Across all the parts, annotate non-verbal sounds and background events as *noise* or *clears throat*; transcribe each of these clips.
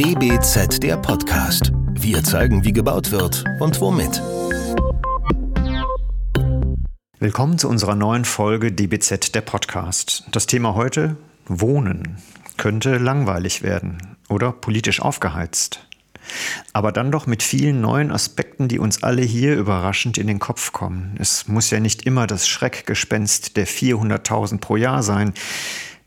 DBZ der Podcast. Wir zeigen, wie gebaut wird und womit. Willkommen zu unserer neuen Folge DBZ der Podcast. Das Thema heute Wohnen könnte langweilig werden oder politisch aufgeheizt. Aber dann doch mit vielen neuen Aspekten, die uns alle hier überraschend in den Kopf kommen. Es muss ja nicht immer das Schreckgespenst der 400.000 pro Jahr sein.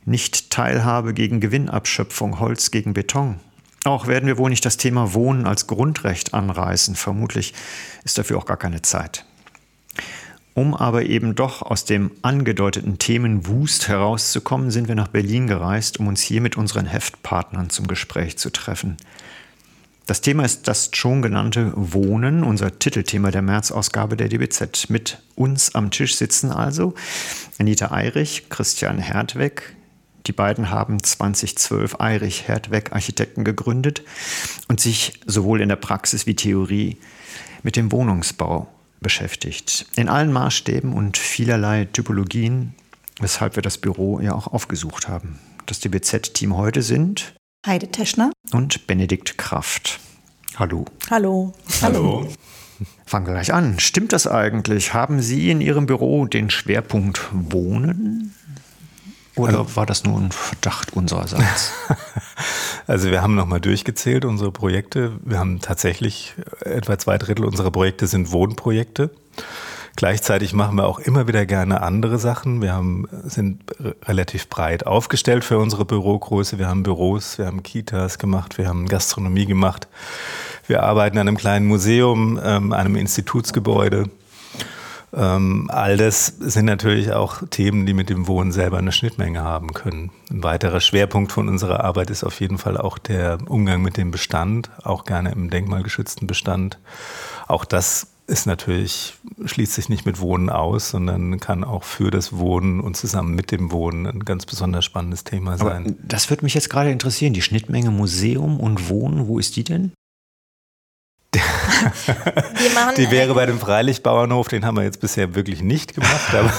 Nicht Teilhabe gegen Gewinnabschöpfung, Holz gegen Beton. Auch werden wir wohl nicht das Thema Wohnen als Grundrecht anreißen. Vermutlich ist dafür auch gar keine Zeit. Um aber eben doch aus dem angedeuteten Themenwust herauszukommen, sind wir nach Berlin gereist, um uns hier mit unseren Heftpartnern zum Gespräch zu treffen. Das Thema ist das schon genannte Wohnen, unser Titelthema der März-Ausgabe der DBZ. Mit uns am Tisch sitzen also Anita Eirich, Christian Hertweg. Die beiden haben 2012 Eirich Hertweg Architekten gegründet und sich sowohl in der Praxis wie Theorie mit dem Wohnungsbau beschäftigt. In allen Maßstäben und vielerlei Typologien, weshalb wir das Büro ja auch aufgesucht haben. Das DBZ-Team heute sind Heide Teschner und Benedikt Kraft. Hallo. Hallo. Hallo. *laughs* Fangen wir gleich an. Stimmt das eigentlich? Haben Sie in Ihrem Büro den Schwerpunkt Wohnen? Oder also, war das nur ein Verdacht unsererseits? *laughs* also wir haben nochmal durchgezählt unsere Projekte. Wir haben tatsächlich etwa zwei Drittel unserer Projekte sind Wohnprojekte. Gleichzeitig machen wir auch immer wieder gerne andere Sachen. Wir haben, sind relativ breit aufgestellt für unsere Bürogröße. Wir haben Büros, wir haben Kitas gemacht, wir haben Gastronomie gemacht. Wir arbeiten an einem kleinen Museum, ähm, einem Institutsgebäude. Ähm, all das sind natürlich auch Themen, die mit dem Wohnen selber eine Schnittmenge haben können. Ein weiterer Schwerpunkt von unserer Arbeit ist auf jeden Fall auch der Umgang mit dem Bestand, auch gerne im denkmalgeschützten Bestand. Auch das ist natürlich, schließt sich nicht mit Wohnen aus, sondern kann auch für das Wohnen und zusammen mit dem Wohnen ein ganz besonders spannendes Thema sein. Aber das würde mich jetzt gerade interessieren. Die Schnittmenge Museum und Wohnen, wo ist die denn? *laughs* die wäre bei dem Freilichtbauernhof, den haben wir jetzt bisher wirklich nicht gemacht. Aber,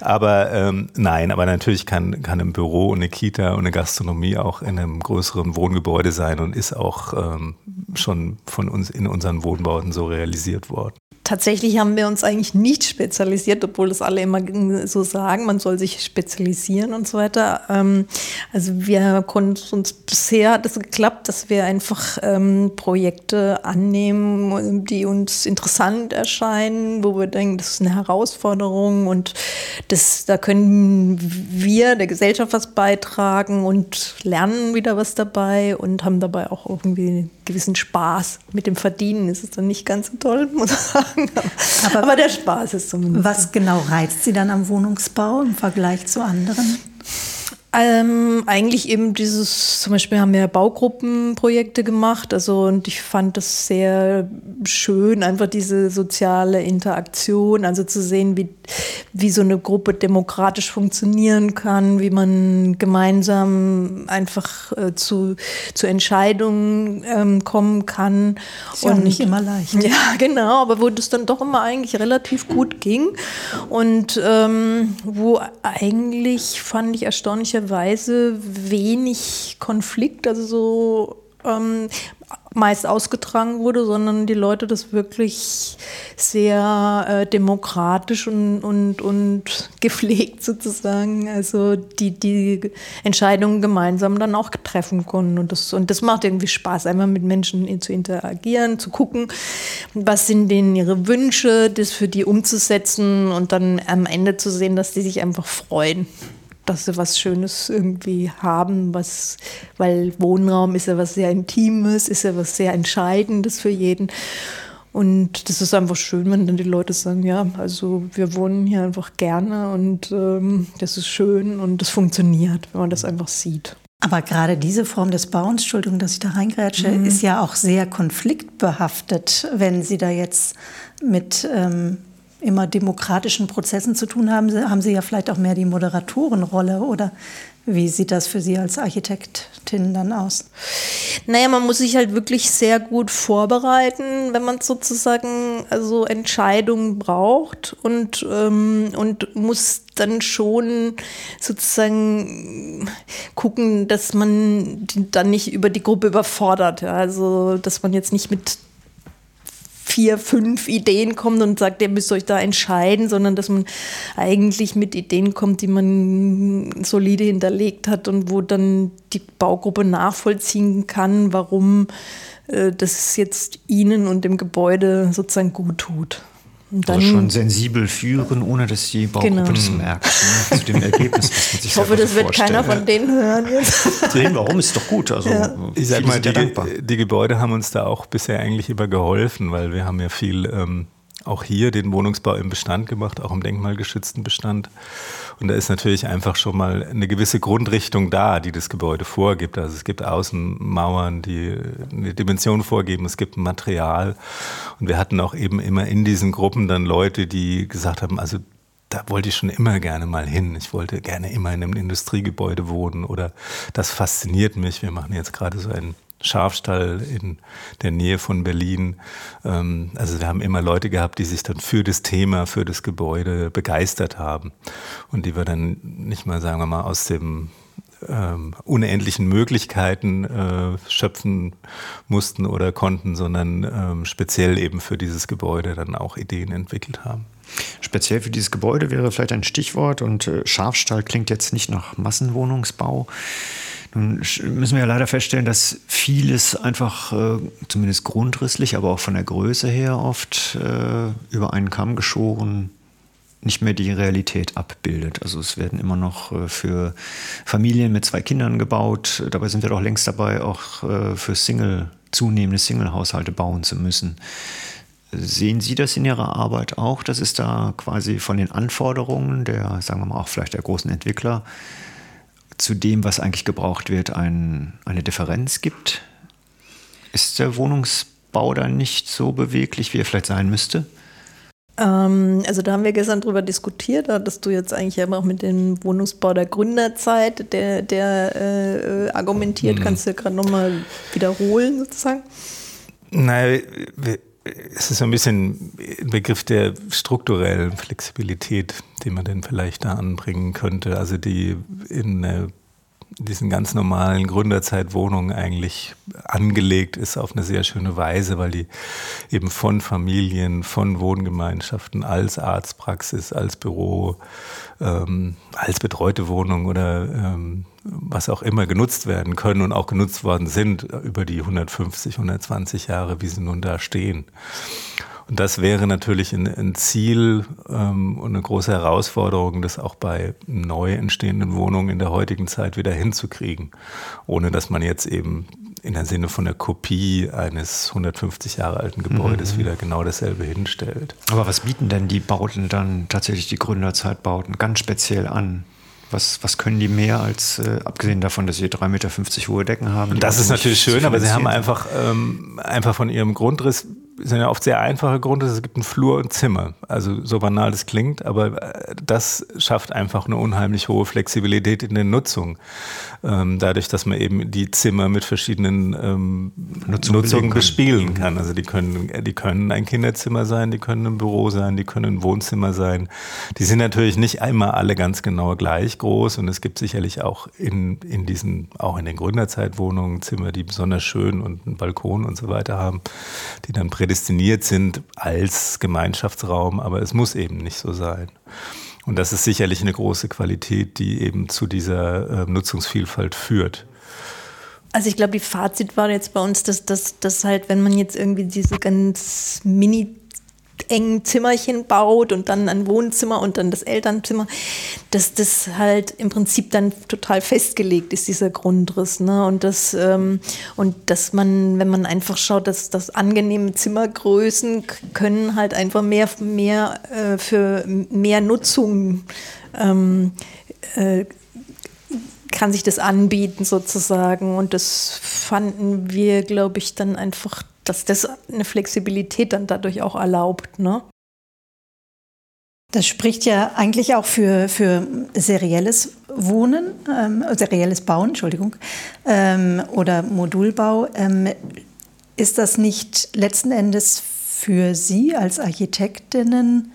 *laughs* aber ähm, nein, aber natürlich kann, kann ein Büro und eine Kita und eine Gastronomie auch in einem größeren Wohngebäude sein und ist auch ähm, schon von uns in unseren Wohnbauten so realisiert worden tatsächlich haben wir uns eigentlich nicht spezialisiert, obwohl das alle immer so sagen, man soll sich spezialisieren und so weiter. Ähm, also wir konnten uns bisher hat es geklappt, dass wir einfach ähm, Projekte annehmen, die uns interessant erscheinen, wo wir denken, das ist eine Herausforderung und das, da können wir der Gesellschaft was beitragen und lernen wieder was dabei und haben dabei auch irgendwie gewissen Spaß. Mit dem Verdienen ist es dann nicht ganz so toll, *laughs* muss ich sagen. Aber, aber der Spaß ist zumindest. Was genau reizt Sie dann am Wohnungsbau im Vergleich zu anderen? Ähm, eigentlich eben dieses, zum Beispiel haben wir Baugruppenprojekte gemacht, also und ich fand das sehr schön, einfach diese soziale Interaktion, also zu sehen, wie, wie so eine Gruppe demokratisch funktionieren kann, wie man gemeinsam einfach äh, zu, zu Entscheidungen ähm, kommen kann. Ist ja und nicht immer leicht. *laughs* Ja, genau, aber wo das dann doch immer eigentlich relativ gut ging und ähm, wo eigentlich, fand ich Weise wenig Konflikt, also so ähm, meist ausgetragen wurde, sondern die Leute das wirklich sehr äh, demokratisch und, und, und gepflegt sozusagen, also die, die Entscheidungen gemeinsam dann auch treffen konnten. Und das, und das macht irgendwie Spaß, einmal mit Menschen zu interagieren, zu gucken, was sind denen ihre Wünsche, das für die umzusetzen und dann am Ende zu sehen, dass die sich einfach freuen dass sie was Schönes irgendwie haben, was, weil Wohnraum ist ja was sehr Intimes, ist ja was sehr Entscheidendes für jeden. Und das ist einfach schön, wenn dann die Leute sagen, ja, also wir wohnen hier einfach gerne und ähm, das ist schön und das funktioniert, wenn man das einfach sieht. Aber gerade diese Form des Bauens, Entschuldigung, dass ich da reingrätsche, mhm. ist ja auch sehr konfliktbehaftet, wenn Sie da jetzt mit ähm, immer demokratischen Prozessen zu tun haben, haben Sie ja vielleicht auch mehr die Moderatorenrolle oder wie sieht das für Sie als Architektin dann aus? Naja, man muss sich halt wirklich sehr gut vorbereiten, wenn man sozusagen also Entscheidungen braucht und, ähm, und muss dann schon sozusagen gucken, dass man dann nicht über die Gruppe überfordert. Ja? Also, dass man jetzt nicht mit vier, fünf Ideen kommt und sagt, ihr müsst euch da entscheiden, sondern dass man eigentlich mit Ideen kommt, die man solide hinterlegt hat und wo dann die Baugruppe nachvollziehen kann, warum äh, das jetzt ihnen und dem Gebäude sozusagen gut tut. Und dann, also schon sensibel führen, ohne dass die Baugruppe genau. das merkt. Ne, zu dem Ergebnis, was man *laughs* sich Ich hoffe, das wird keiner von denen hören jetzt. *laughs* Sehen, warum ist doch gut. Also, ja. Ich sag mal, die, die, Gebäude haben uns da auch bisher eigentlich immer geholfen, weil wir haben ja viel ähm, auch hier den Wohnungsbau im Bestand gemacht, auch im denkmalgeschützten Bestand. Und da ist natürlich einfach schon mal eine gewisse Grundrichtung da, die das Gebäude vorgibt. Also es gibt Außenmauern, die eine Dimension vorgeben, es gibt ein Material. Und wir hatten auch eben immer in diesen Gruppen dann Leute, die gesagt haben, also da wollte ich schon immer gerne mal hin. Ich wollte gerne immer in einem Industriegebäude wohnen oder das fasziniert mich. Wir machen jetzt gerade so ein Schafstall in der Nähe von Berlin. Ähm, also wir haben immer Leute gehabt, die sich dann für das Thema, für das Gebäude begeistert haben und die wir dann nicht mal, sagen wir mal, aus dem ähm, unendlichen Möglichkeiten äh, schöpfen mussten oder konnten, sondern ähm, speziell eben für dieses Gebäude dann auch Ideen entwickelt haben. Speziell für dieses Gebäude wäre vielleicht ein Stichwort und äh, Schafstall klingt jetzt nicht nach Massenwohnungsbau. Nun müssen wir ja leider feststellen, dass vieles einfach, äh, zumindest grundrisslich, aber auch von der Größe her oft äh, über einen Kamm geschoren nicht mehr die Realität abbildet. Also es werden immer noch äh, für Familien mit zwei Kindern gebaut. Dabei sind wir doch längst dabei, auch äh, für Single, zunehmende Single-Haushalte bauen zu müssen. Sehen Sie das in Ihrer Arbeit auch, dass es da quasi von den Anforderungen der, sagen wir mal auch vielleicht der großen Entwickler zu dem, was eigentlich gebraucht wird, ein, eine Differenz gibt? Ist der Wohnungsbau da nicht so beweglich, wie er vielleicht sein müsste? Ähm, also da haben wir gestern drüber diskutiert, da hattest du jetzt eigentlich immer auch mit dem Wohnungsbau der Gründerzeit, der, der äh, argumentiert, mhm. kannst du ja gerade nochmal wiederholen sozusagen? Nein, es ist so ein bisschen ein Begriff der strukturellen Flexibilität, den man denn vielleicht da anbringen könnte. Also die in äh, diesen ganz normalen Gründerzeitwohnungen eigentlich angelegt ist auf eine sehr schöne Weise, weil die eben von Familien, von Wohngemeinschaften als Arztpraxis, als Büro, ähm, als betreute Wohnung oder ähm, was auch immer genutzt werden können und auch genutzt worden sind über die 150, 120 Jahre, wie sie nun da stehen. Und das wäre natürlich ein, ein Ziel ähm, und eine große Herausforderung, das auch bei neu entstehenden Wohnungen in der heutigen Zeit wieder hinzukriegen, ohne dass man jetzt eben in der Sinne von der Kopie eines 150 Jahre alten Gebäudes mhm. wieder genau dasselbe hinstellt. Aber was bieten denn die Bauten dann tatsächlich die Gründerzeitbauten ganz speziell an? Was, was können die mehr als, äh, abgesehen davon, dass sie 3,50 Meter hohe Decken haben? Das ist natürlich schön, aber sie haben einfach, ähm, einfach von ihrem Grundriss sind ja oft sehr einfache Gründe. Es gibt einen Flur und Zimmer. Also so banal das klingt, aber äh, das schafft einfach eine unheimlich hohe Flexibilität in der Nutzung. Ähm, dadurch, dass man eben die Zimmer mit verschiedenen ähm, Nutzung Nutzungen bespielen kann. Also die können, die können ein Kinderzimmer sein, die können ein Büro sein, die können ein Wohnzimmer sein. Die sind natürlich nicht einmal alle ganz genau gleich groß und es gibt sicherlich auch in, in diesen, auch in den Gründerzeitwohnungen Zimmer, die besonders schön und einen Balkon und so weiter haben, die dann prädestiniert sind als Gemeinschaftsraum, aber es muss eben nicht so sein. Und das ist sicherlich eine große Qualität, die eben zu dieser äh, Nutzungsvielfalt führt. Also ich glaube, die Fazit war jetzt bei uns, dass, dass halt, wenn man jetzt irgendwie diese ganz mini engen Zimmerchen baut und dann ein Wohnzimmer und dann das Elternzimmer, dass das halt im Prinzip dann total festgelegt ist, dieser Grundriss. Ne? Und, das, ähm, und dass man, wenn man einfach schaut, dass das angenehme Zimmergrößen können halt einfach mehr, mehr äh, für mehr Nutzung ähm, äh, kann sich das anbieten sozusagen. Und das fanden wir, glaube ich, dann einfach dass das eine Flexibilität dann dadurch auch erlaubt. Ne? Das spricht ja eigentlich auch für, für serielles Wohnen, ähm, serielles Bauen, Entschuldigung, ähm, oder Modulbau. Ähm, ist das nicht letzten Endes für Sie als Architektinnen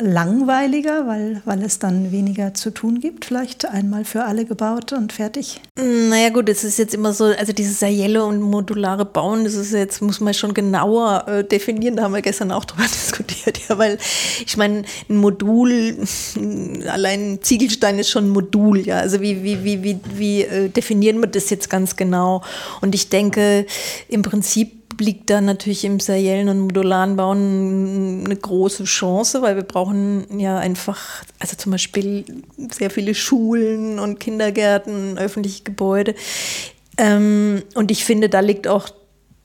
langweiliger, weil, weil es dann weniger zu tun gibt? Vielleicht einmal für alle gebaut und fertig? Naja gut, es ist jetzt immer so, also dieses serielle und modulare Bauen, das ist jetzt, muss man schon genauer äh, definieren, da haben wir gestern auch drüber *laughs* diskutiert, ja, weil ich meine, ein Modul, *laughs* allein Ziegelstein ist schon ein Modul, ja, also wie, wie, wie, wie, wie äh, definieren wir das jetzt ganz genau? Und ich denke, im Prinzip liegt da natürlich im seriellen und modularen Bauen eine große Chance, weil wir brauchen ja einfach, also zum Beispiel sehr viele Schulen und Kindergärten, öffentliche Gebäude. Ähm, und ich finde, da liegt auch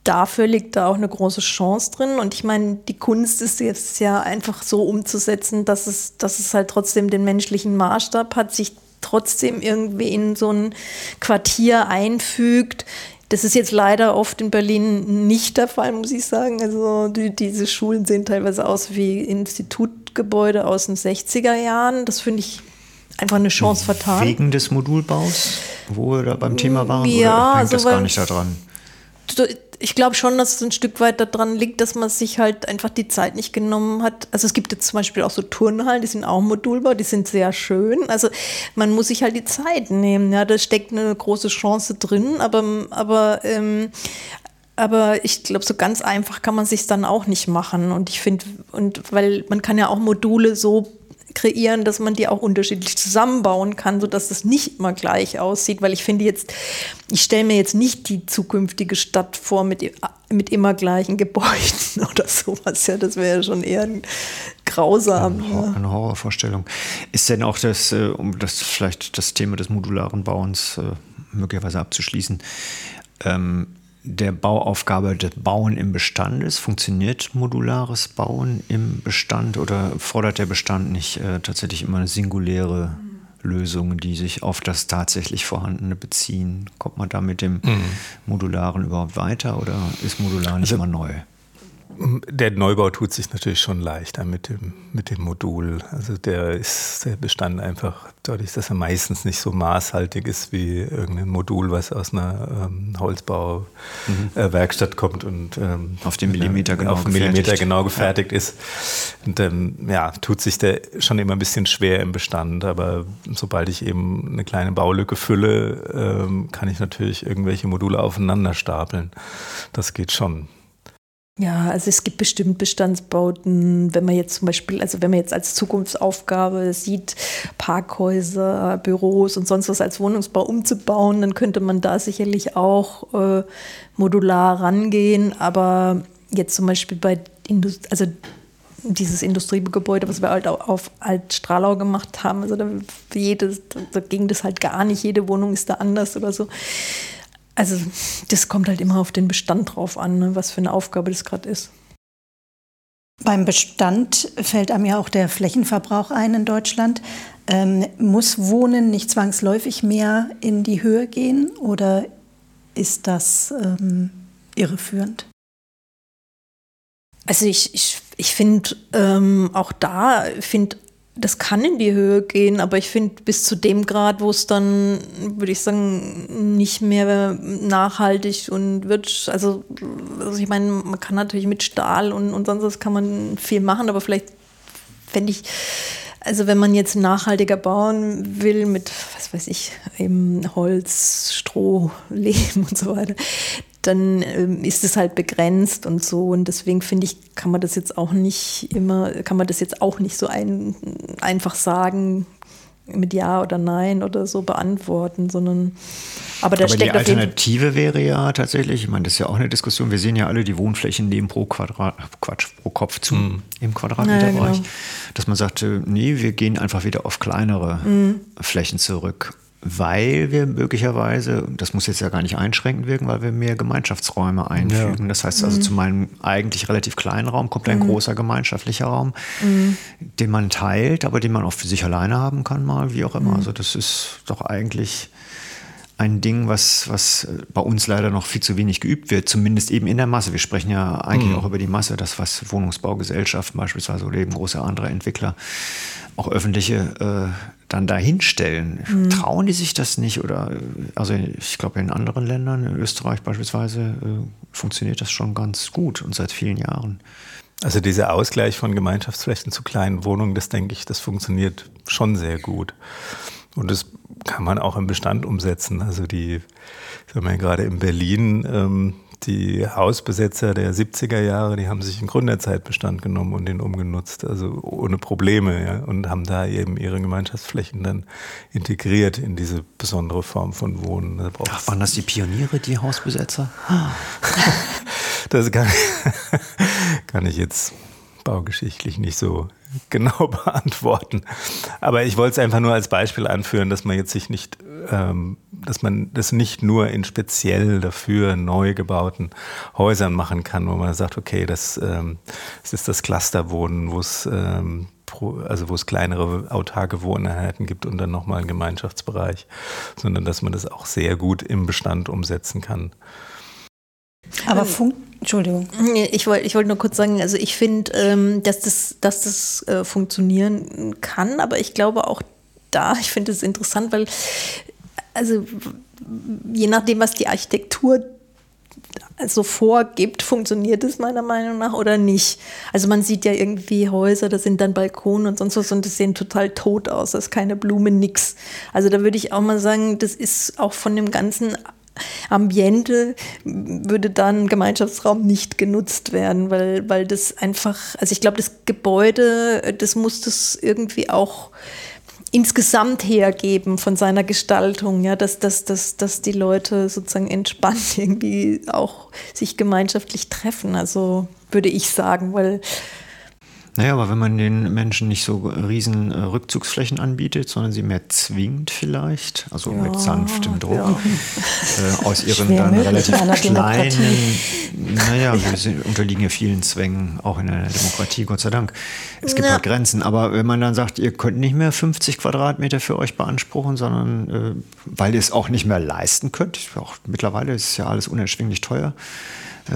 dafür liegt da auch eine große Chance drin. Und ich meine, die Kunst ist jetzt ja einfach so umzusetzen, dass es, dass es halt trotzdem den menschlichen Maßstab hat, sich trotzdem irgendwie in so ein Quartier einfügt, das ist jetzt leider oft in Berlin nicht der Fall, muss ich sagen. Also die, diese Schulen sehen teilweise aus wie Institutgebäude aus den 60er Jahren. Das finde ich einfach eine Chance vertan. Wegen des Modulbaus, wo wir da beim Thema waren? Ja, oder hängt also das gar nicht daran? Ich glaube schon, dass es ein Stück weit daran liegt, dass man sich halt einfach die Zeit nicht genommen hat. Also es gibt jetzt zum Beispiel auch so Turnhallen, die sind auch modulbar, die sind sehr schön. Also man muss sich halt die Zeit nehmen. Ja, da steckt eine große Chance drin, aber, aber ähm, aber ich glaube, so ganz einfach kann man sich dann auch nicht machen. Und ich finde, und weil man kann ja auch Module so kreieren, dass man die auch unterschiedlich zusammenbauen kann, sodass das nicht immer gleich aussieht. Weil ich finde jetzt, ich stelle mir jetzt nicht die zukünftige Stadt vor mit, mit immer gleichen Gebäuden *laughs* oder sowas. Ja, das wäre ja schon eher ein grausam. Eine, ja. eine Horrorvorstellung. Ist denn auch das, äh, um das vielleicht das Thema des modularen Bauens äh, möglicherweise abzuschließen, ähm, der Bauaufgabe des Bauen im Bestand ist? Funktioniert modulares Bauen im Bestand oder fordert der Bestand nicht äh, tatsächlich immer eine singuläre Lösung, die sich auf das tatsächlich Vorhandene beziehen? Kommt man da mit dem mhm. Modularen überhaupt weiter oder ist modular nicht also, immer neu? Der Neubau tut sich natürlich schon leichter mit dem, mit dem Modul. Also der ist der Bestand einfach dadurch, dass er meistens nicht so maßhaltig ist wie irgendein Modul, was aus einer ähm, Holzbauwerkstatt mhm. äh, kommt und ähm, auf den Millimeter genau auf gefertigt. Millimeter genau gefertigt ja. ist. Und ähm, ja, tut sich der schon immer ein bisschen schwer im Bestand. Aber sobald ich eben eine kleine Baulücke fülle, ähm, kann ich natürlich irgendwelche Module aufeinander stapeln. Das geht schon. Ja, also es gibt bestimmt Bestandsbauten, wenn man jetzt zum Beispiel, also wenn man jetzt als Zukunftsaufgabe sieht, Parkhäuser, Büros und sonst was als Wohnungsbau umzubauen, dann könnte man da sicherlich auch äh, modular rangehen. Aber jetzt zum Beispiel bei Indust also dieses Industriegebäude, was wir halt auf Altstralau gemacht haben, also da, jede, da ging das halt gar nicht, jede Wohnung ist da anders oder so. Also das kommt halt immer auf den Bestand drauf an, ne, was für eine Aufgabe das gerade ist. Beim Bestand fällt einem ja auch der Flächenverbrauch ein in Deutschland. Ähm, muss Wohnen nicht zwangsläufig mehr in die Höhe gehen oder ist das ähm, irreführend? Also ich, ich, ich finde ähm, auch da, finde das kann in die Höhe gehen, aber ich finde bis zu dem Grad, wo es dann, würde ich sagen, nicht mehr nachhaltig und wird, also, also ich meine, man kann natürlich mit Stahl und, und sonst was kann man viel machen, aber vielleicht fände ich, also wenn man jetzt nachhaltiger bauen will mit, was weiß ich, eben Holz, Stroh, *laughs* Lehm und so weiter, dann ähm, ist es halt begrenzt und so. Und deswegen finde ich, kann man das jetzt auch nicht immer, kann man das jetzt auch nicht so ein, einfach sagen, mit Ja oder Nein oder so beantworten, sondern aber da aber steckt die Alternative wäre ja tatsächlich, ich meine, das ist ja auch eine Diskussion, wir sehen ja alle, die Wohnflächen nehmen pro Quadrat, Quatsch, pro Kopf zu mm. im Quadratmeterbereich, ja, genau. dass man sagt, nee, wir gehen einfach wieder auf kleinere mm. Flächen zurück weil wir möglicherweise, das muss jetzt ja gar nicht einschränkend wirken, weil wir mehr Gemeinschaftsräume einfügen. Ja. Das heißt also, mhm. zu meinem eigentlich relativ kleinen Raum kommt ein mhm. großer gemeinschaftlicher Raum, mhm. den man teilt, aber den man auch für sich alleine haben kann, mal wie auch immer. Mhm. Also das ist doch eigentlich ein Ding, was, was bei uns leider noch viel zu wenig geübt wird, zumindest eben in der Masse. Wir sprechen ja eigentlich mhm. auch über die Masse, das, was Wohnungsbaugesellschaften beispielsweise oder eben große andere Entwickler, auch öffentliche, äh, dann dahinstellen. Mhm. Trauen die sich das nicht? Oder also ich glaube, in anderen Ländern, in Österreich beispielsweise, äh, funktioniert das schon ganz gut und seit vielen Jahren. Also dieser Ausgleich von Gemeinschaftsflächen zu kleinen Wohnungen, das denke ich, das funktioniert schon sehr gut. Und das kann man auch im Bestand umsetzen. Also die, sagen wir gerade in Berlin, ähm, die Hausbesetzer der 70er Jahre, die haben sich einen Gründerzeitbestand genommen und den umgenutzt, also ohne Probleme, ja, und haben da eben ihre Gemeinschaftsflächen dann integriert in diese besondere Form von Wohnen. Da Ach, waren das die Pioniere, die Hausbesetzer? *laughs* das kann, *laughs* kann ich jetzt baugeschichtlich nicht so *laughs* genau beantworten. Aber ich wollte es einfach nur als Beispiel anführen, dass man jetzt sich nicht, ähm, dass man das nicht nur in speziell dafür neu gebauten Häusern machen kann, wo man sagt, okay, das, ähm, das ist das Clusterwohnen, wo es ähm, also wo es kleinere autarke Wohneinheiten gibt und dann nochmal einen Gemeinschaftsbereich, sondern dass man das auch sehr gut im Bestand umsetzen kann. Aber fun Entschuldigung. Ich wollte ich wollt nur kurz sagen, also ich finde, ähm, dass das, dass das äh, funktionieren kann, aber ich glaube auch da, ich finde es interessant, weil, also je nachdem, was die Architektur so vorgibt, funktioniert es meiner Meinung nach oder nicht. Also man sieht ja irgendwie Häuser, da sind dann Balkone und sonst was und das sehen total tot aus, da ist keine Blume, nix. Also da würde ich auch mal sagen, das ist auch von dem ganzen Ambiente würde dann Gemeinschaftsraum nicht genutzt werden, weil, weil das einfach, also ich glaube, das Gebäude, das muss das irgendwie auch insgesamt hergeben von seiner Gestaltung, ja, dass, dass, dass, dass die Leute sozusagen entspannt *laughs* irgendwie auch sich gemeinschaftlich treffen. Also würde ich sagen, weil naja, aber wenn man den Menschen nicht so riesen äh, Rückzugsflächen anbietet, sondern sie mehr zwingt vielleicht, also ja, mit sanftem Druck, ja. äh, aus ihren dann relativ kleinen, naja, wir sind, unterliegen ja vielen Zwängen, auch in einer Demokratie, Gott sei Dank. Es gibt ja. halt Grenzen, aber wenn man dann sagt, ihr könnt nicht mehr 50 Quadratmeter für euch beanspruchen, sondern äh, weil ihr es auch nicht mehr leisten könnt, auch mittlerweile ist ja alles unerschwinglich teuer,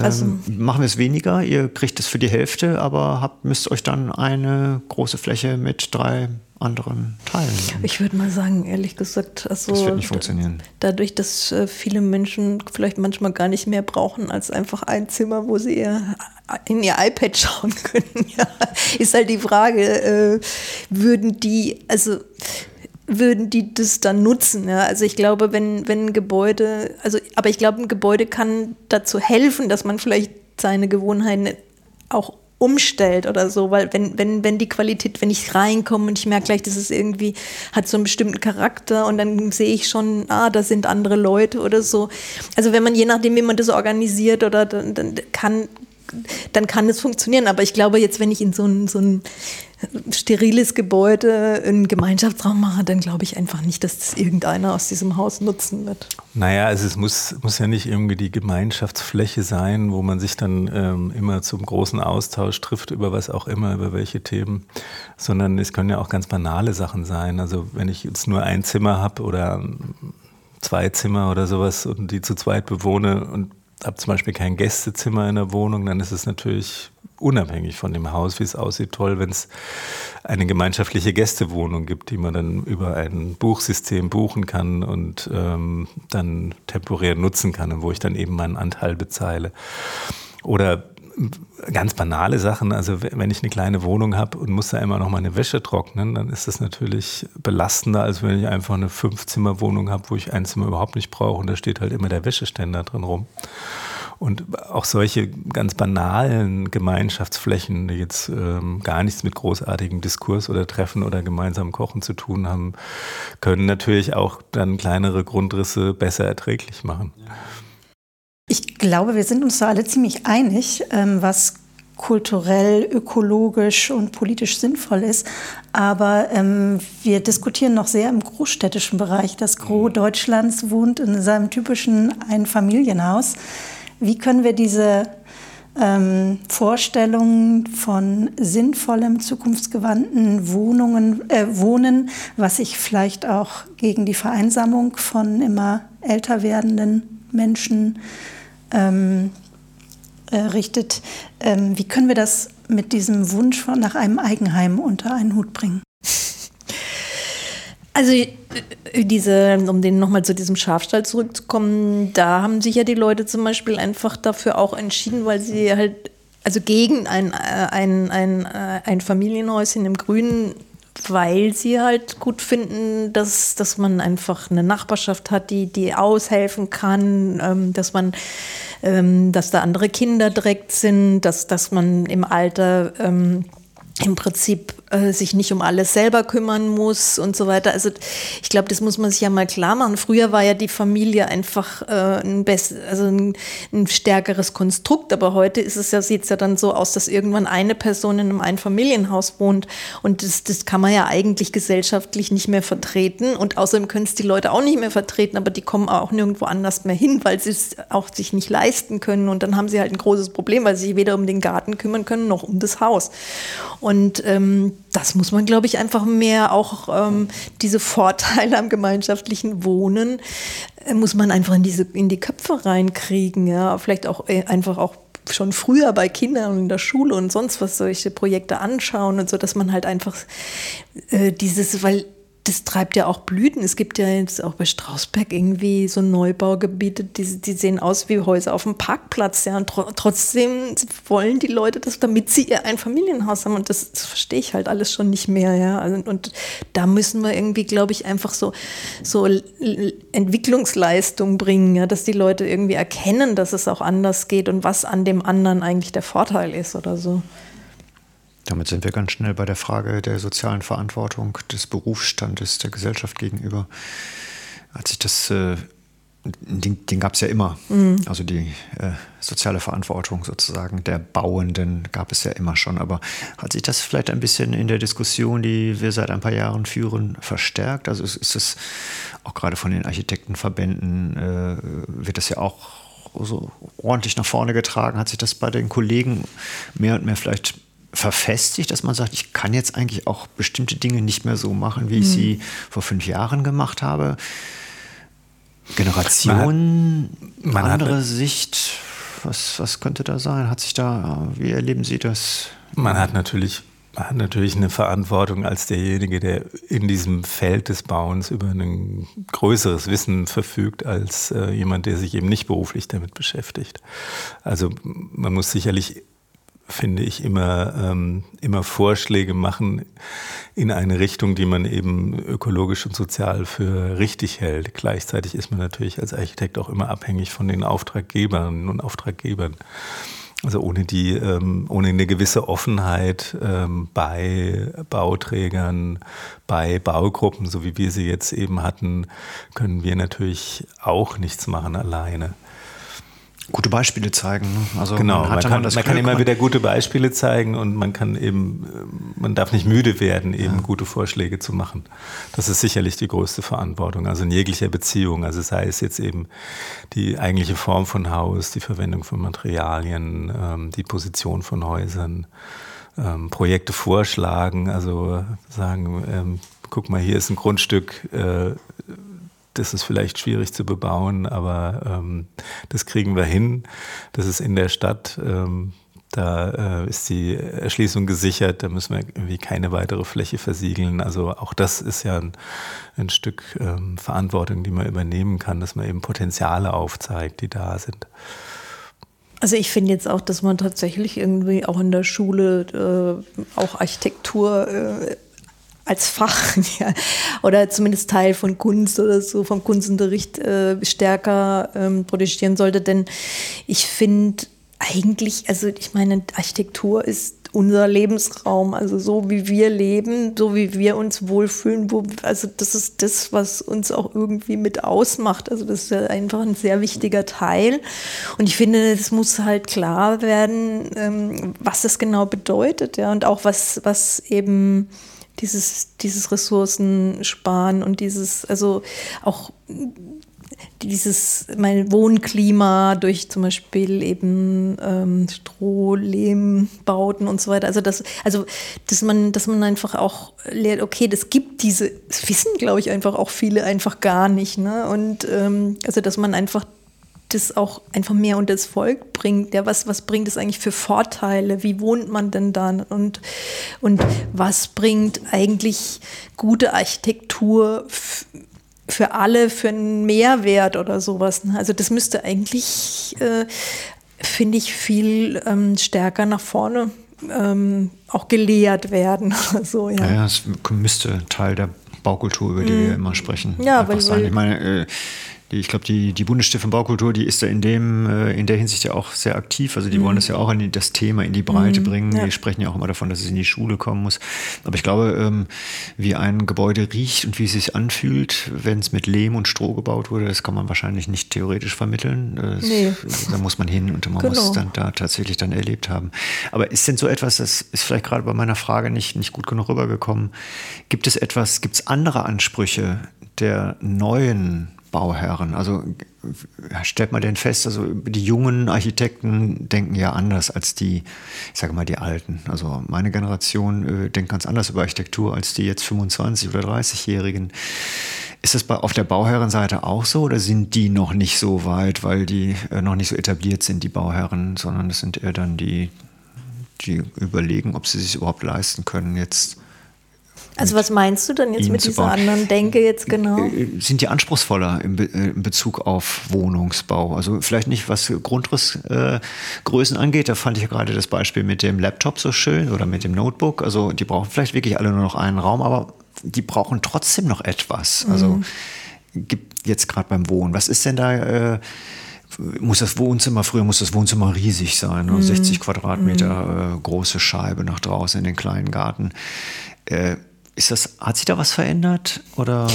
also, ähm, machen wir es weniger, ihr kriegt es für die Hälfte, aber habt, müsst euch dann eine große Fläche mit drei anderen teilen. Ich würde mal sagen, ehrlich gesagt, also das wird nicht funktionieren. Dadurch, dass äh, viele Menschen vielleicht manchmal gar nicht mehr brauchen als einfach ein Zimmer, wo sie ihr, in ihr iPad *laughs* schauen können, ja, ist halt die Frage, äh, würden die, also würden die das dann nutzen. Ja? Also ich glaube, wenn, wenn ein Gebäude, also, aber ich glaube, ein Gebäude kann dazu helfen, dass man vielleicht seine Gewohnheiten auch umstellt oder so, weil wenn, wenn, wenn die Qualität, wenn ich reinkomme und ich merke gleich, dass es irgendwie hat so einen bestimmten Charakter und dann sehe ich schon, ah, da sind andere Leute oder so. Also wenn man je nachdem, wie man das organisiert oder dann, dann kann, dann kann es funktionieren. Aber ich glaube jetzt, wenn ich in so ein, so ein steriles Gebäude einen Gemeinschaftsraum mache, dann glaube ich einfach nicht, dass das irgendeiner aus diesem Haus nutzen wird. Naja, also es muss, muss ja nicht irgendwie die Gemeinschaftsfläche sein, wo man sich dann ähm, immer zum großen Austausch trifft, über was auch immer, über welche Themen, sondern es können ja auch ganz banale Sachen sein. Also wenn ich jetzt nur ein Zimmer habe oder zwei Zimmer oder sowas und die zu zweit bewohne und habe zum Beispiel kein Gästezimmer in der Wohnung, dann ist es natürlich unabhängig von dem Haus, wie es aussieht, toll, wenn es eine gemeinschaftliche Gästewohnung gibt, die man dann über ein Buchsystem buchen kann und ähm, dann temporär nutzen kann und wo ich dann eben meinen Anteil bezahle. Oder ganz banale Sachen, also wenn ich eine kleine Wohnung habe und muss da immer noch meine Wäsche trocknen, dann ist das natürlich belastender, als wenn ich einfach eine Fünfzimmerwohnung habe, wo ich ein Zimmer überhaupt nicht brauche und da steht halt immer der Wäscheständer drin rum. Und auch solche ganz banalen Gemeinschaftsflächen, die jetzt ähm, gar nichts mit großartigem Diskurs oder Treffen oder gemeinsamem Kochen zu tun haben, können natürlich auch dann kleinere Grundrisse besser erträglich machen. Ich glaube, wir sind uns da alle ziemlich einig, ähm, was kulturell, ökologisch und politisch sinnvoll ist. Aber ähm, wir diskutieren noch sehr im großstädtischen Bereich. Das Gros mhm. Deutschlands wohnt in seinem typischen Einfamilienhaus. Wie können wir diese ähm, Vorstellungen von sinnvollem, zukunftsgewandten Wohnungen, äh, Wohnen, was sich vielleicht auch gegen die Vereinsamung von immer älter werdenden Menschen ähm, äh, richtet. Ähm, wie können wir das mit diesem Wunsch nach einem Eigenheim unter einen Hut bringen? *laughs* Also äh, diese, um den nochmal zu diesem Schafstall zurückzukommen, da haben sich ja die Leute zum Beispiel einfach dafür auch entschieden, weil sie halt, also gegen ein, äh, ein, ein, äh, ein Familienhäuschen im Grünen, weil sie halt gut finden, dass, dass man einfach eine Nachbarschaft hat, die, die aushelfen kann, ähm, dass man, ähm, dass da andere Kinder direkt sind, dass, dass man im Alter ähm, im Prinzip äh, sich nicht um alles selber kümmern muss und so weiter. Also ich glaube, das muss man sich ja mal klar machen. Früher war ja die Familie einfach äh, ein, best also ein, ein, stärkeres Konstrukt, aber heute ist es ja, sieht es ja dann so aus, dass irgendwann eine Person in einem Einfamilienhaus wohnt und das, das kann man ja eigentlich gesellschaftlich nicht mehr vertreten und außerdem können es die Leute auch nicht mehr vertreten, aber die kommen auch nirgendwo anders mehr hin, weil sie es auch sich nicht leisten können und dann haben sie halt ein großes Problem, weil sie sich weder um den Garten kümmern können noch um das Haus. Und ähm, das muss man, glaube ich, einfach mehr auch ähm, diese Vorteile am gemeinschaftlichen Wohnen äh, muss man einfach in diese in die Köpfe reinkriegen, ja, vielleicht auch äh, einfach auch schon früher bei Kindern in der Schule und sonst was solche Projekte anschauen und so, dass man halt einfach äh, dieses, weil das treibt ja auch Blüten. Es gibt ja jetzt auch bei Strausberg irgendwie so Neubaugebiete, die, die sehen aus wie Häuser auf dem Parkplatz. Ja, und tro trotzdem wollen die Leute das, damit sie ihr ein Familienhaus haben. Und das, das verstehe ich halt alles schon nicht mehr. Ja, also, und da müssen wir irgendwie, glaube ich, einfach so, so Entwicklungsleistung bringen, ja, dass die Leute irgendwie erkennen, dass es auch anders geht und was an dem anderen eigentlich der Vorteil ist oder so. Damit sind wir ganz schnell bei der Frage der sozialen Verantwortung des Berufsstandes der Gesellschaft gegenüber. Als ich das, äh, den, den gab es ja immer. Mhm. Also die äh, soziale Verantwortung sozusagen der Bauenden gab es ja immer schon. Aber hat sich das vielleicht ein bisschen in der Diskussion, die wir seit ein paar Jahren führen, verstärkt? Also ist, es auch gerade von den Architektenverbänden, äh, wird das ja auch so ordentlich nach vorne getragen? Hat sich das bei den Kollegen mehr und mehr vielleicht verfestigt, dass man sagt, ich kann jetzt eigentlich auch bestimmte Dinge nicht mehr so machen, wie ich mhm. sie vor fünf Jahren gemacht habe. Generation, man, man andere Sicht, was, was könnte da sein? Hat sich da, wie erleben Sie das? Man hat natürlich man hat natürlich eine Verantwortung als derjenige, der in diesem Feld des Bauens über ein größeres Wissen verfügt als äh, jemand, der sich eben nicht beruflich damit beschäftigt. Also man muss sicherlich finde ich, immer, ähm, immer Vorschläge machen in eine Richtung, die man eben ökologisch und sozial für richtig hält. Gleichzeitig ist man natürlich als Architekt auch immer abhängig von den Auftraggebern und Auftraggebern. Also ohne die, ähm, ohne eine gewisse Offenheit ähm, bei Bauträgern, bei Baugruppen, so wie wir sie jetzt eben hatten, können wir natürlich auch nichts machen alleine gute Beispiele zeigen. Ne? Also genau, man, man kann, man kann immer wieder gute Beispiele zeigen und man kann eben, man darf nicht müde werden, eben ja. gute Vorschläge zu machen. Das ist sicherlich die größte Verantwortung, also in jeglicher Beziehung, also sei es jetzt eben die eigentliche Form von Haus, die Verwendung von Materialien, ähm, die Position von Häusern, ähm, Projekte vorschlagen, also sagen, ähm, guck mal, hier ist ein Grundstück, äh, das ist vielleicht schwierig zu bebauen, aber ähm, das kriegen wir hin. Das ist in der Stadt. Ähm, da äh, ist die Erschließung gesichert, da müssen wir irgendwie keine weitere Fläche versiegeln. Also auch das ist ja ein, ein Stück ähm, Verantwortung, die man übernehmen kann, dass man eben Potenziale aufzeigt, die da sind. Also ich finde jetzt auch, dass man tatsächlich irgendwie auch in der Schule äh, auch Architektur äh, als Fach *laughs* ja, oder zumindest Teil von Kunst oder so vom Kunstunterricht äh, stärker ähm, protegieren sollte. Denn ich finde eigentlich, also ich meine, Architektur ist unser Lebensraum, also so wie wir leben, so wie wir uns wohlfühlen, wo, also das ist das, was uns auch irgendwie mit ausmacht. Also das ist ja einfach ein sehr wichtiger Teil. Und ich finde, es muss halt klar werden, ähm, was das genau bedeutet, ja, und auch was, was eben dieses, dieses Ressourcensparen und dieses, also auch dieses mein Wohnklima durch zum Beispiel eben ähm, Strohlehmbauten und so weiter. Also das, also dass man, dass man einfach auch lehrt, okay, das gibt diese, das wissen, glaube ich, einfach auch viele einfach gar nicht. Ne? Und ähm, also dass man einfach das auch einfach mehr unter das Volk bringt. Ja, was, was bringt es eigentlich für Vorteile? Wie wohnt man denn dann? Und, und was bringt eigentlich gute Architektur für alle, für einen Mehrwert oder sowas? Ne? Also das müsste eigentlich, äh, finde ich, viel ähm, stärker nach vorne ähm, auch gelehrt werden. *laughs* so, ja. ja, es müsste Teil der Baukultur, über die mm. wir immer sprechen. Ja, weil, sein. Ich meine, äh, die, ich glaube, die, die Bundesstiftung Baukultur, die ist da in, dem, äh, in der Hinsicht ja auch sehr aktiv. Also die mhm. wollen das ja auch in das Thema in die Breite mhm, bringen. Ja. Die sprechen ja auch immer davon, dass es in die Schule kommen muss. Aber ich glaube, ähm, wie ein Gebäude riecht und wie es sich anfühlt, wenn es mit Lehm und Stroh gebaut wurde, das kann man wahrscheinlich nicht theoretisch vermitteln. Das, nee. Da muss man hin und man genau. muss dann da tatsächlich dann erlebt haben. Aber ist denn so etwas, das ist vielleicht gerade bei meiner Frage nicht, nicht gut genug rübergekommen, gibt es etwas, gibt es andere Ansprüche der neuen Bauherren? Also stellt man denn fest, also die jungen Architekten denken ja anders als die, ich sage mal, die Alten. Also meine Generation äh, denkt ganz anders über Architektur als die jetzt 25- oder 30-Jährigen. Ist das bei, auf der Bauherrenseite auch so oder sind die noch nicht so weit, weil die äh, noch nicht so etabliert sind, die Bauherren, sondern es sind eher dann die, die überlegen, ob sie sich überhaupt leisten können, jetzt also was meinst du denn jetzt mit dieser anderen Denke jetzt genau? Äh, äh, sind die anspruchsvoller in, Be äh, in Bezug auf Wohnungsbau? Also vielleicht nicht, was Grundrissgrößen äh, angeht. Da fand ich ja gerade das Beispiel mit dem Laptop so schön oder mit dem Notebook. Also die brauchen vielleicht wirklich alle nur noch einen Raum, aber die brauchen trotzdem noch etwas. Also mhm. gibt jetzt gerade beim Wohnen. Was ist denn da? Äh, muss das Wohnzimmer, früher muss das Wohnzimmer riesig sein, ne? 60 mhm. Quadratmeter mhm. äh, große Scheibe nach draußen in den kleinen Garten. Äh, ist das, hat sich da was verändert? Oder?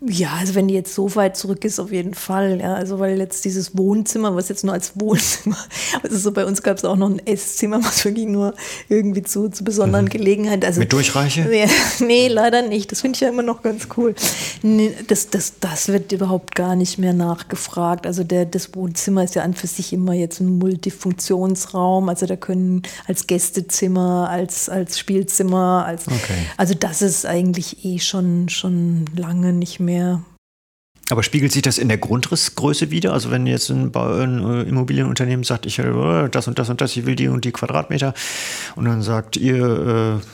Ja, also wenn die jetzt so weit zurück ist, auf jeden Fall. Ja, also weil jetzt dieses Wohnzimmer, was jetzt nur als Wohnzimmer, *laughs* also so bei uns gab es auch noch ein Esszimmer, was wirklich nur irgendwie zu, zu besonderen mhm. Gelegenheiten. Also, Mit Durchreiche? *laughs* Nee, nee leider nicht. Das finde ich ja immer noch ganz cool. Nee, das, das, das wird überhaupt gar nicht mehr nachgefragt. Also der, das Wohnzimmer ist ja an für sich immer jetzt ein Multifunktionsraum. Also da können als Gästezimmer, als, als Spielzimmer, als okay. also das ist eigentlich eh schon, schon lange nicht mehr mehr. Aber spiegelt sich das in der Grundrissgröße wieder? Also wenn jetzt ein, ein äh, Immobilienunternehmen sagt, ich will äh, das und das und das, ich will die und die Quadratmeter und dann sagt ihr äh,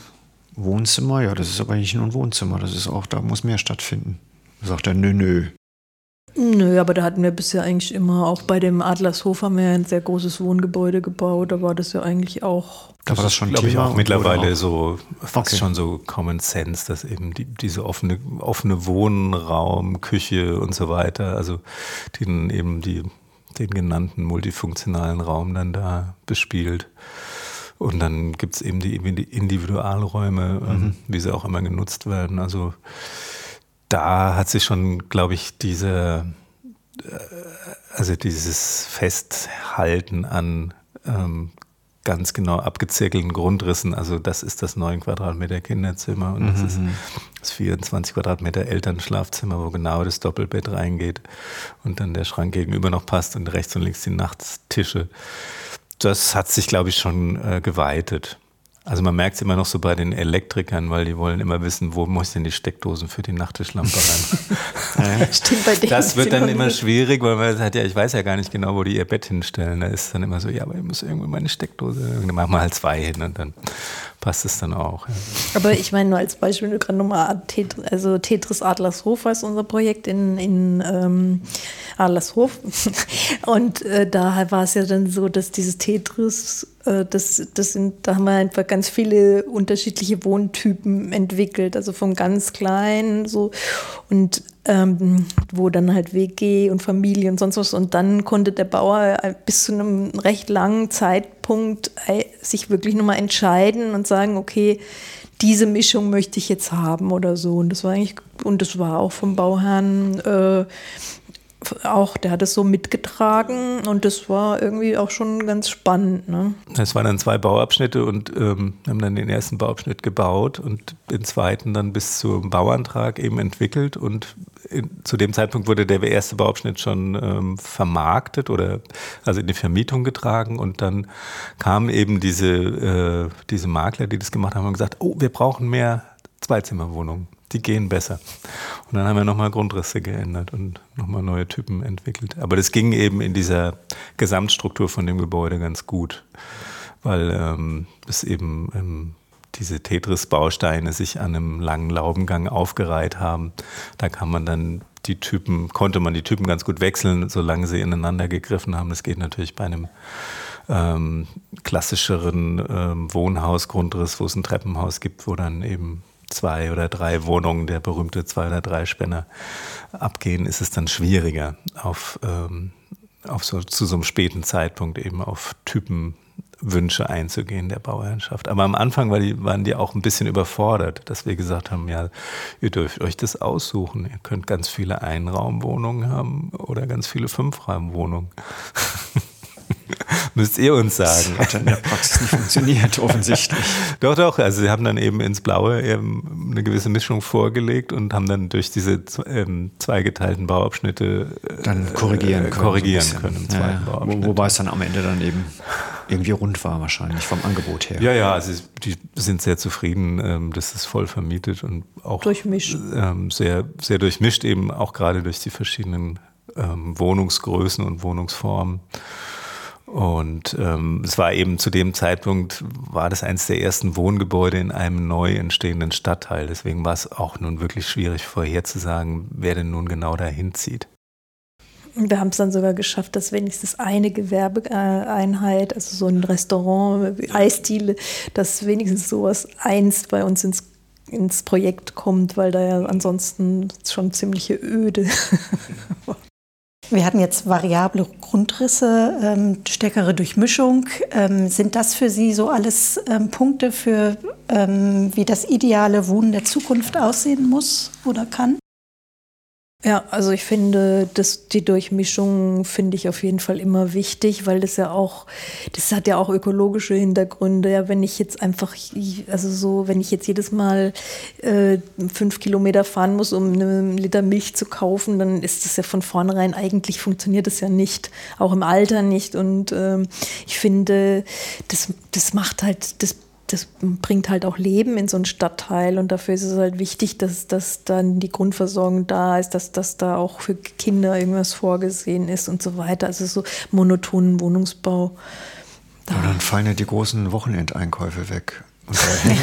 Wohnzimmer, ja, das ist aber nicht nur ein Wohnzimmer, das ist auch, da muss mehr stattfinden. Sagt er, nö, nö. Nö, aber da hatten wir bisher eigentlich immer, auch bei dem Adlershof haben wir ein sehr großes Wohngebäude gebaut, da war das ja eigentlich auch. Da war das schon, glaube ich, auch mittlerweile auch. so fast okay. schon so Common Sense, dass eben die, diese offene, offene Wohnraum, Küche und so weiter, also den eben die, den genannten multifunktionalen Raum dann da bespielt. Und dann gibt es eben die Individualräume, ähm, mhm. wie sie auch immer genutzt werden. Also da hat sich schon, glaube ich, diese, äh, also dieses Festhalten an ähm, ganz genau abgezirkelten Grundrissen. Also das ist das 9 Quadratmeter Kinderzimmer und das ist mhm. das 24 Quadratmeter Elternschlafzimmer, wo genau das Doppelbett reingeht und dann der Schrank gegenüber noch passt und rechts und links die Nachttische. Das hat sich, glaube ich, schon äh, geweitet. Also man merkt es immer noch so bei den Elektrikern, weil die wollen immer wissen, wo muss denn die Steckdosen für die Nachttischlampe rein. *laughs* Stimmt bei denen. Das wird dann immer schwierig, weil man sagt, ja, ich weiß ja gar nicht genau, wo die ihr Bett hinstellen. Da ist dann immer so, ja, aber ich muss irgendwie meine Steckdose, dann machen wir halt zwei hin und dann passt es dann auch. Ja. Aber ich meine nur als Beispiel, gerade nochmal Tetris, also Tetris Adlershof ist unser Projekt in, in ähm, Adlershof. *laughs* Und äh, da war es ja dann so, dass dieses Tetris äh, das, das sind, da haben wir einfach ganz viele unterschiedliche Wohntypen entwickelt, also vom ganz kleinen so. Und ähm, wo dann halt WG und Familie und sonst was. Und dann konnte der Bauer bis zu einem recht langen Zeitpunkt äh, sich wirklich nochmal entscheiden und sagen, okay, diese Mischung möchte ich jetzt haben oder so. Und das war eigentlich und das war auch vom Bauherrn äh, auch, der hat es so mitgetragen und das war irgendwie auch schon ganz spannend. Ne? Es waren dann zwei Bauabschnitte und ähm, haben dann den ersten Bauabschnitt gebaut und den zweiten dann bis zum Bauantrag eben entwickelt und in, zu dem Zeitpunkt wurde der erste Bauabschnitt schon ähm, vermarktet oder also in die Vermietung getragen und dann kamen eben diese, äh, diese Makler, die das gemacht haben, und gesagt, oh, wir brauchen mehr Zweizimmerwohnungen die gehen besser. Und dann haben wir nochmal Grundrisse geändert und nochmal neue Typen entwickelt. Aber das ging eben in dieser Gesamtstruktur von dem Gebäude ganz gut, weil ähm, es eben ähm, diese Tetris-Bausteine sich an einem langen Laubengang aufgereiht haben. Da kann man dann die Typen, konnte man die Typen ganz gut wechseln, solange sie ineinander gegriffen haben. Das geht natürlich bei einem ähm, klassischeren ähm, Wohnhausgrundriss, wo es ein Treppenhaus gibt, wo dann eben zwei oder drei Wohnungen, der berühmte zwei oder drei Spänner abgehen, ist es dann schwieriger, auf, ähm, auf so, zu so einem späten Zeitpunkt eben auf Typenwünsche einzugehen der Bauherrschaft. Aber am Anfang war die, waren die auch ein bisschen überfordert, dass wir gesagt haben, ja, ihr dürft euch das aussuchen. Ihr könnt ganz viele Einraumwohnungen haben oder ganz viele Fünfraumwohnungen. *laughs* *laughs* Müsst ihr uns sagen. Das hat in der Praxis nicht funktioniert, *laughs* offensichtlich. doch, doch. Also sie haben dann eben ins Blaue eben eine gewisse Mischung vorgelegt und haben dann durch diese ähm, zweigeteilten Bauabschnitte äh, dann korrigieren können. Korrigieren so können im zweiten ja, Bauabschnitt. Wobei es dann am Ende dann eben irgendwie rund war wahrscheinlich vom Angebot her. Ja, ja, also die sind sehr zufrieden. Ähm, das ist voll vermietet und auch durchmischt. Ähm, sehr, sehr durchmischt eben auch gerade durch die verschiedenen ähm, Wohnungsgrößen und Wohnungsformen. Und ähm, es war eben zu dem Zeitpunkt, war das eines der ersten Wohngebäude in einem neu entstehenden Stadtteil. Deswegen war es auch nun wirklich schwierig vorherzusagen, wer denn nun genau dahin zieht. Wir haben es dann sogar geschafft, dass wenigstens eine Gewerbeeinheit, also so ein Restaurant, Eisdiele, dass wenigstens sowas einst bei uns ins, ins Projekt kommt, weil da ja ansonsten schon ziemliche Öde *laughs* war. Wir hatten jetzt variable Grundrisse, ähm, stärkere Durchmischung. Ähm, sind das für Sie so alles ähm, Punkte für, ähm, wie das ideale Wohnen der Zukunft aussehen muss oder kann? Ja, also ich finde, dass die Durchmischung finde ich auf jeden Fall immer wichtig, weil das ja auch, das hat ja auch ökologische Hintergründe. Ja, wenn ich jetzt einfach, also so, wenn ich jetzt jedes Mal äh, fünf Kilometer fahren muss, um einen Liter Milch zu kaufen, dann ist das ja von vornherein eigentlich funktioniert das ja nicht, auch im Alter nicht. Und ähm, ich finde, das, das macht halt, das das bringt halt auch Leben in so einen Stadtteil und dafür ist es halt wichtig, dass, dass dann die Grundversorgung da ist, dass, dass da auch für Kinder irgendwas vorgesehen ist und so weiter. Also so monotonen Wohnungsbau. Da. Ja, dann fallen ja die großen Wochenendeinkäufe weg. *laughs*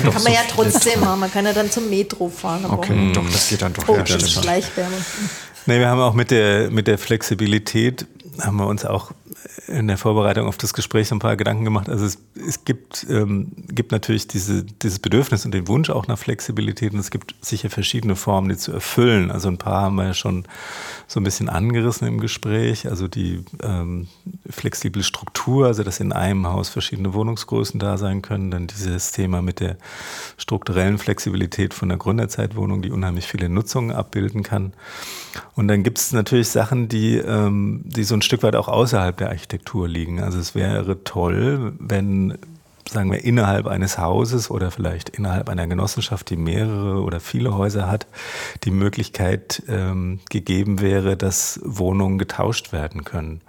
kann man so ja trotzdem machen, man kann ja dann zum Metro fahren. Okay, doch, das geht dann doch. Oh, ja, Schleichwerbung. Nee, wir haben auch mit der, mit der Flexibilität haben wir uns auch in der Vorbereitung auf das Gespräch so ein paar Gedanken gemacht. Also es, es gibt, ähm, gibt natürlich diese, dieses Bedürfnis und den Wunsch auch nach Flexibilität und es gibt sicher verschiedene Formen, die zu erfüllen. Also ein paar haben wir ja schon so ein bisschen angerissen im Gespräch. Also die ähm, flexible Struktur, also dass in einem Haus verschiedene Wohnungsgrößen da sein können. Dann dieses Thema mit der strukturellen Flexibilität von der Gründerzeitwohnung, die unheimlich viele Nutzungen abbilden kann. Und dann gibt es natürlich Sachen, die, ähm, die so ein Stück weit auch außerhalb der Architektur liegen. Also es wäre toll, wenn sagen wir, innerhalb eines Hauses oder vielleicht innerhalb einer Genossenschaft, die mehrere oder viele Häuser hat, die Möglichkeit ähm, gegeben wäre, dass Wohnungen getauscht werden können.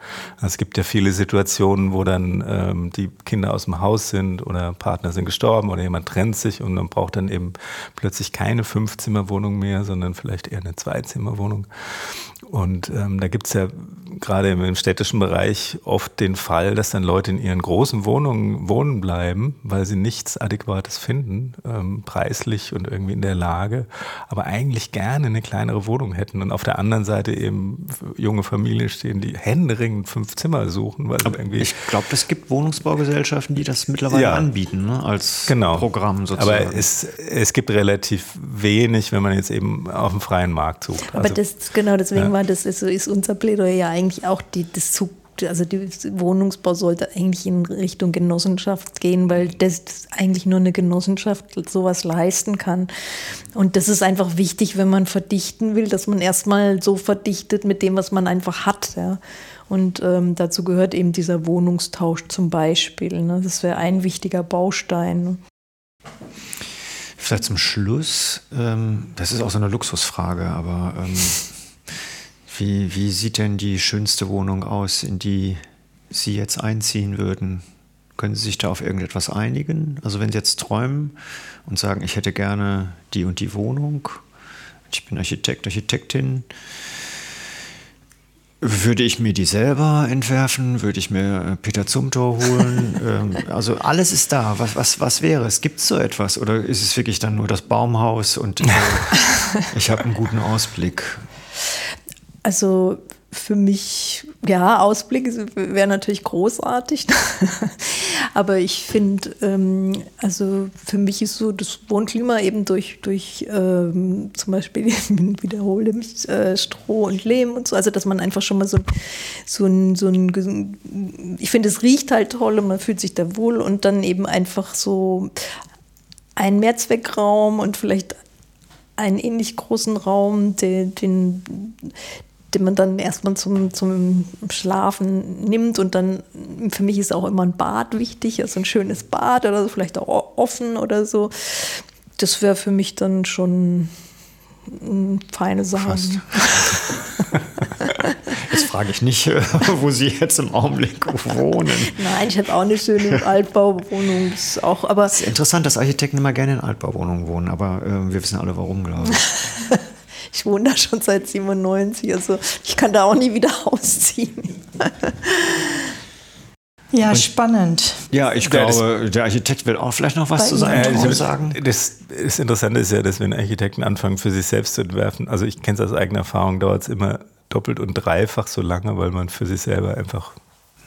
Es gibt ja viele Situationen, wo dann ähm, die Kinder aus dem Haus sind oder Partner sind gestorben oder jemand trennt sich und man braucht dann eben plötzlich keine Fünfzimmerwohnung mehr, sondern vielleicht eher eine Zweizimmerwohnung. Und ähm, da gibt es ja gerade im städtischen Bereich oft den Fall, dass dann Leute in ihren großen Wohnungen wohnen bleiben, weil sie nichts Adäquates finden, ähm, preislich und irgendwie in der Lage, aber eigentlich gerne eine kleinere Wohnung hätten. Und auf der anderen Seite eben junge Familien stehen, die händeringend fünf Zimmer suchen. Weil irgendwie ich glaube, es gibt Wohnungsbaugesellschaften, die das mittlerweile ja, anbieten, ne? als genau. Programm sozusagen. Aber es, es gibt relativ wenig, wenn man jetzt eben auf dem freien Markt sucht. Aber also, das, genau deswegen ja. war das ist, ist unser Plädoyer ja eigentlich auch die, das zu also der Wohnungsbau sollte eigentlich in Richtung Genossenschaft gehen, weil das eigentlich nur eine Genossenschaft sowas leisten kann. Und das ist einfach wichtig, wenn man verdichten will, dass man erstmal so verdichtet mit dem, was man einfach hat. Ja. Und ähm, dazu gehört eben dieser Wohnungstausch zum Beispiel. Ne? Das wäre ein wichtiger Baustein. Vielleicht zum Schluss, ähm, das ist auch so eine Luxusfrage, aber ähm, wie, wie sieht denn die schönste Wohnung aus, in die Sie jetzt einziehen würden? Können Sie sich da auf irgendetwas einigen? Also wenn Sie jetzt träumen und sagen, ich hätte gerne die und die Wohnung, ich bin Architekt, Architektin, würde ich mir die selber entwerfen? Würde ich mir äh, Peter Zumthor holen? *laughs* ähm, also alles ist da. Was, was, was wäre es? Gibt es so etwas? Oder ist es wirklich dann nur das Baumhaus und äh, *laughs* ich habe einen guten Ausblick? Also für mich, ja, Ausblick wäre natürlich großartig. *laughs* Aber ich finde, ähm, also für mich ist so das Wohnklima eben durch, durch ähm, zum Beispiel, *laughs* wiederhole mich, äh, Stroh und Lehm und so, also dass man einfach schon mal so, so ein, so ein, ich finde, es riecht halt toll und man fühlt sich da wohl und dann eben einfach so ein Mehrzweckraum und vielleicht einen ähnlich großen Raum, den, den, den man dann erstmal zum, zum Schlafen nimmt. Und dann, für mich ist auch immer ein Bad wichtig, also ein schönes Bad oder so, vielleicht auch offen oder so. Das wäre für mich dann schon eine feine Sache. *laughs* Jetzt frage ich nicht, *laughs* wo Sie jetzt im Augenblick wohnen. Nein, ich habe auch eine schöne Altbauwohnung. Auch, aber es ist interessant, dass Architekten immer gerne in Altbauwohnungen wohnen, aber äh, wir wissen alle warum, glaube ich. *laughs* Ich wohne da schon seit 97, also ich kann da auch nie wieder *laughs* ausziehen. Ja, Und, spannend. Ja, ich glaube, der Architekt will auch vielleicht noch was zu seinem Traum sagen. Das, das Interessante ist ja, dass wenn Architekten anfangen, für sich selbst zu entwerfen, also ich kenne es aus eigener Erfahrung, dauert es immer doppelt und dreifach so lange, weil man für sich selber einfach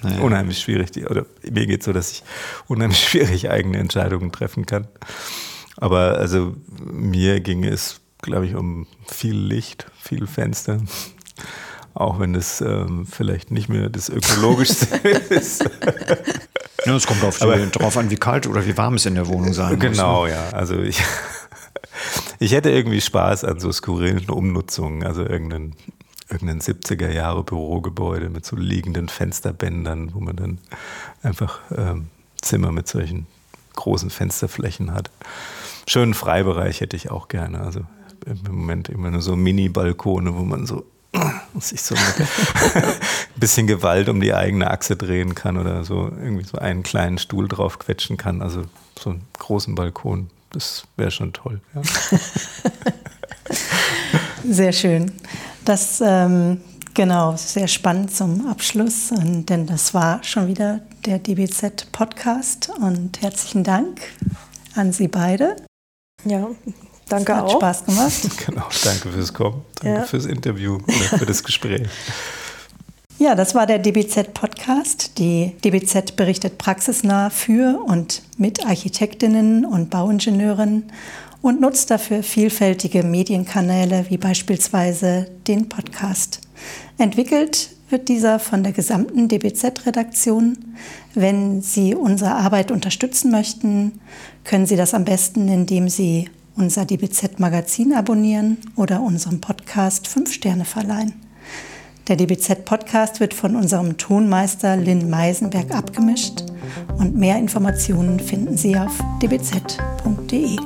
naja. unheimlich schwierig, oder mir geht es so, dass ich unheimlich *laughs* schwierig eigene Entscheidungen treffen kann. Aber also mir ging es glaube ich, um viel Licht, viel Fenster. Auch wenn das ähm, vielleicht nicht mehr das ökologischste *laughs* ist. Ja, es kommt auf die, drauf an, wie kalt oder wie warm es in der Wohnung sein muss. Genau, ne? ja. Also ich, *laughs* ich hätte irgendwie Spaß an so skurrilen Umnutzungen, also irgendeinen irgendein 70er Jahre Bürogebäude mit so liegenden Fensterbändern, wo man dann einfach ähm, Zimmer mit solchen großen Fensterflächen hat. Schönen Freibereich hätte ich auch gerne. Also im Moment immer nur so Mini-Balkone, wo man so *clears throat* sich so ein *laughs* bisschen Gewalt um die eigene Achse drehen kann oder so irgendwie so einen kleinen Stuhl drauf quetschen kann. Also so einen großen Balkon, das wäre schon toll. Ja. *laughs* Sehr schön. Das ähm, genau sehr spannend zum Abschluss, und, denn das war schon wieder der DBZ Podcast und herzlichen Dank an Sie beide. Ja, Danke Hat auch. Spaß gemacht. *laughs* Genau, danke fürs Kommen, danke ja. fürs Interview oder für das Gespräch. *laughs* Ja, das war der DBZ-Podcast. Die DBZ berichtet praxisnah für und mit Architektinnen und Bauingenieuren und nutzt dafür vielfältige Medienkanäle wie beispielsweise den Podcast. Entwickelt wird dieser von der gesamten DBZ-Redaktion. Wenn Sie unsere Arbeit unterstützen möchten, können Sie das am besten, indem Sie unser DBZ-Magazin abonnieren oder unserem Podcast 5 Sterne verleihen. Der DBZ-Podcast wird von unserem Tonmeister Lynn Meisenberg abgemischt und mehr Informationen finden Sie auf dbz.de.